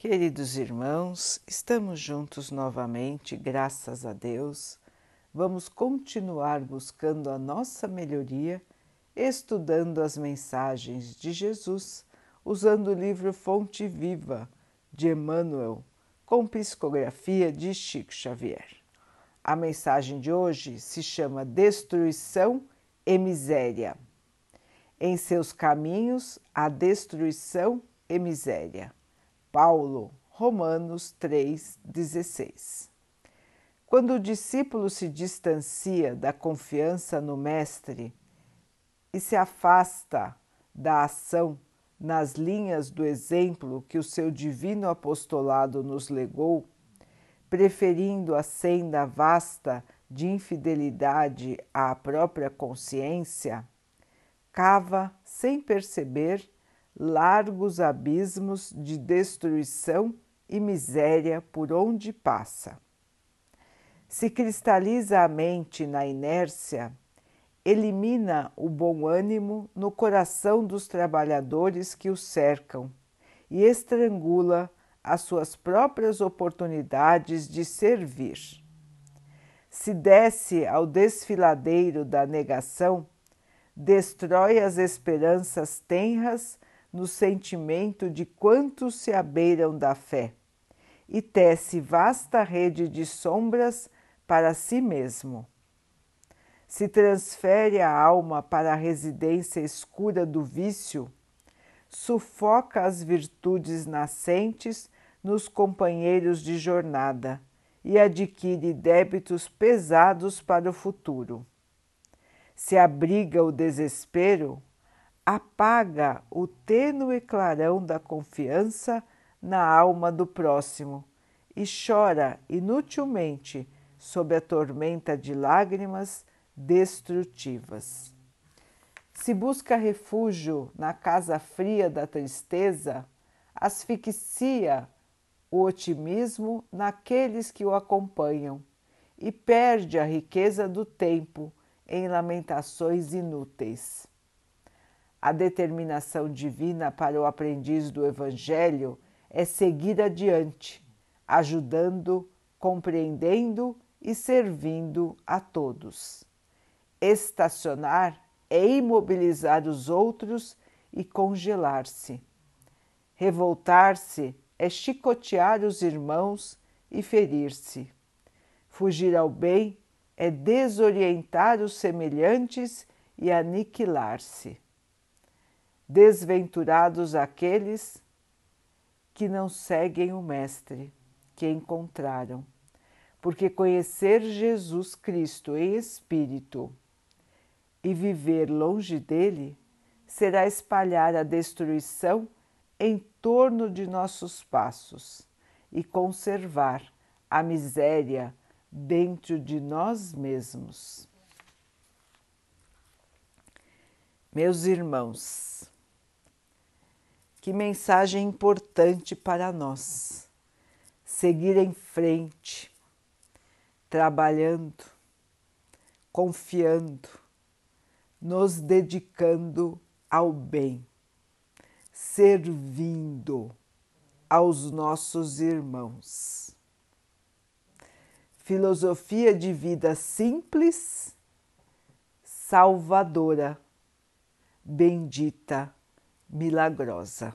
Queridos irmãos, estamos juntos novamente, graças a Deus. Vamos continuar buscando a nossa melhoria, estudando as mensagens de Jesus, usando o livro Fonte Viva de Emmanuel, com psicografia de Chico Xavier. A mensagem de hoje se chama Destruição e Miséria. Em seus caminhos, a destruição e miséria. Paulo, Romanos 3,16. Quando o discípulo se distancia da confiança no Mestre e se afasta da ação nas linhas do exemplo que o seu divino apostolado nos legou, preferindo a senda vasta de infidelidade à própria consciência, cava sem perceber largos abismos de destruição e miséria por onde passa. Se cristaliza a mente na inércia, elimina o bom ânimo no coração dos trabalhadores que o cercam e estrangula as suas próprias oportunidades de servir. Se desce ao desfiladeiro da negação, destrói as esperanças tenras no sentimento de quantos se abeiram da fé e tece vasta rede de sombras para si mesmo. Se transfere a alma para a residência escura do vício, sufoca as virtudes nascentes nos companheiros de jornada e adquire débitos pesados para o futuro. Se abriga o desespero, apaga o tênue clarão da confiança na alma do próximo e chora inutilmente sob a tormenta de lágrimas destrutivas. Se busca refúgio na casa fria da tristeza, asfixia o otimismo naqueles que o acompanham e perde a riqueza do tempo em lamentações inúteis. A determinação divina para o aprendiz do Evangelho é seguir adiante, ajudando, compreendendo e servindo a todos. Estacionar é imobilizar os outros e congelar-se. Revoltar-se é chicotear os irmãos e ferir-se. Fugir ao bem é desorientar os semelhantes e aniquilar-se. Desventurados aqueles que não seguem o Mestre que encontraram, porque conhecer Jesus Cristo em espírito e viver longe dele será espalhar a destruição em torno de nossos passos e conservar a miséria dentro de nós mesmos. Meus irmãos, que mensagem importante para nós. Seguir em frente, trabalhando, confiando, nos dedicando ao bem, servindo aos nossos irmãos. Filosofia de vida simples, salvadora, bendita milagrosa.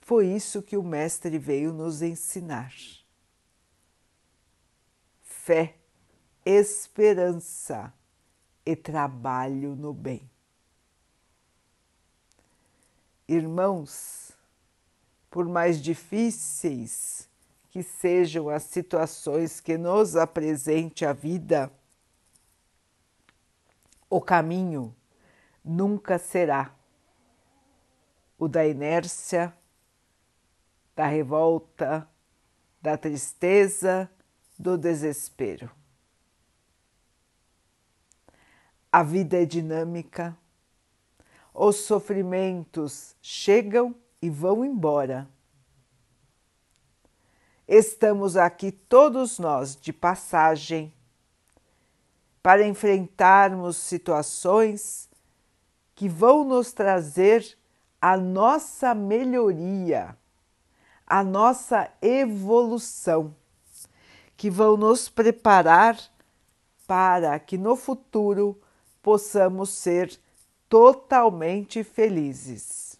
Foi isso que o Mestre veio nos ensinar. Fé, esperança e trabalho no bem. Irmãos, por mais difíceis que sejam as situações que nos apresente a vida, o caminho nunca será o da inércia, da revolta, da tristeza, do desespero. A vida é dinâmica, os sofrimentos chegam e vão embora. Estamos aqui todos nós de passagem para enfrentarmos situações que vão nos trazer a nossa melhoria, a nossa evolução, que vão nos preparar para que no futuro possamos ser totalmente felizes.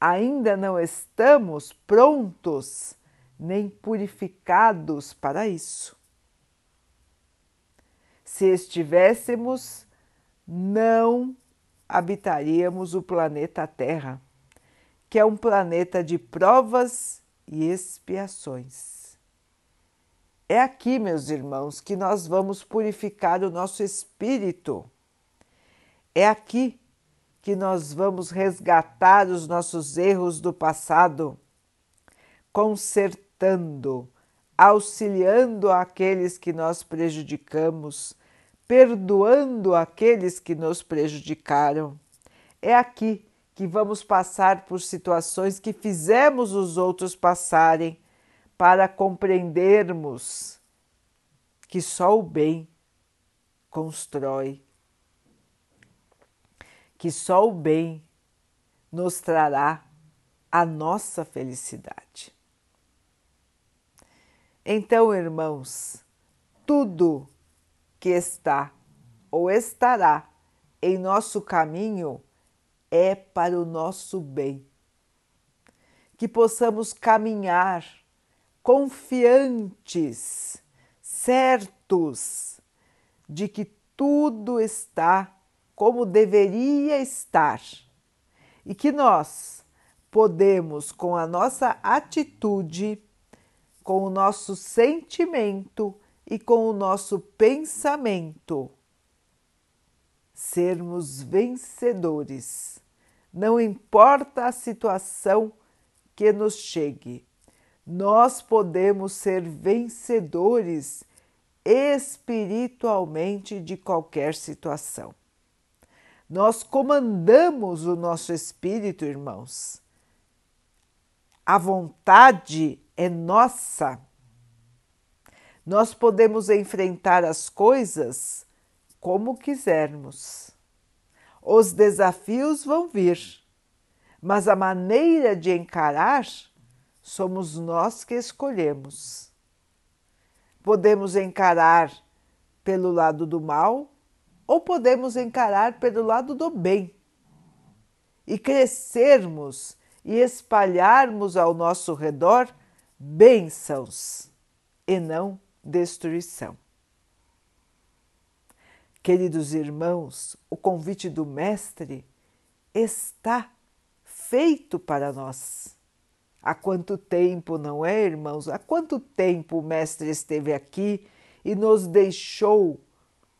Ainda não estamos prontos nem purificados para isso. Se estivéssemos, não habitaríamos o planeta Terra, que é um planeta de provas e expiações. É aqui, meus irmãos, que nós vamos purificar o nosso espírito. É aqui que nós vamos resgatar os nossos erros do passado, consertando, auxiliando aqueles que nós prejudicamos perdoando aqueles que nos prejudicaram. É aqui que vamos passar por situações que fizemos os outros passarem para compreendermos que só o bem constrói, que só o bem nos trará a nossa felicidade. Então, irmãos, tudo que está ou estará em nosso caminho é para o nosso bem. Que possamos caminhar confiantes, certos de que tudo está como deveria estar e que nós podemos, com a nossa atitude, com o nosso sentimento, e com o nosso pensamento sermos vencedores. Não importa a situação que nos chegue, nós podemos ser vencedores espiritualmente de qualquer situação. Nós comandamos o nosso espírito, irmãos. A vontade é nossa nós podemos enfrentar as coisas como quisermos. Os desafios vão vir, mas a maneira de encarar somos nós que escolhemos. Podemos encarar pelo lado do mal ou podemos encarar pelo lado do bem e crescermos e espalharmos ao nosso redor bênçãos e não destruição. Queridos irmãos, o convite do Mestre está feito para nós. Há quanto tempo, não é, irmãos? Há quanto tempo o Mestre esteve aqui e nos deixou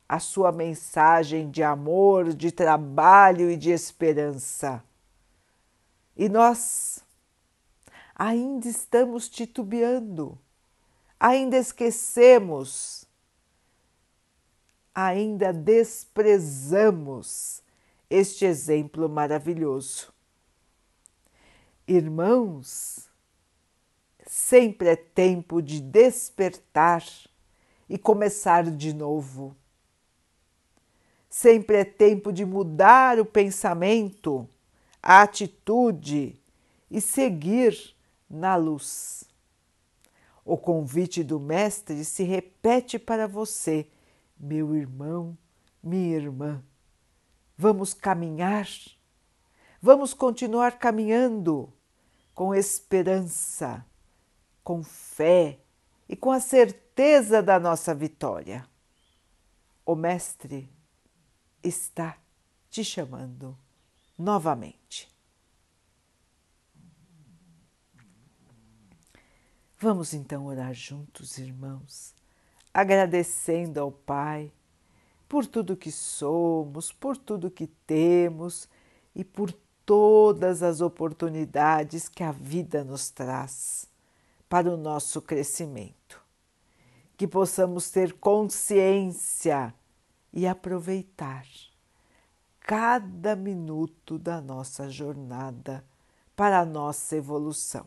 a sua mensagem de amor, de trabalho e de esperança. E nós ainda estamos titubeando ainda esquecemos, ainda desprezamos este exemplo maravilhoso. Irmãos, sempre é tempo de despertar e começar de novo. Sempre é tempo de mudar o pensamento, a atitude e seguir na luz. O convite do Mestre se repete para você, meu irmão, minha irmã. Vamos caminhar, vamos continuar caminhando com esperança, com fé e com a certeza da nossa vitória. O Mestre está te chamando novamente. Vamos então orar juntos, irmãos, agradecendo ao Pai por tudo que somos, por tudo que temos e por todas as oportunidades que a vida nos traz para o nosso crescimento. Que possamos ter consciência e aproveitar cada minuto da nossa jornada para a nossa evolução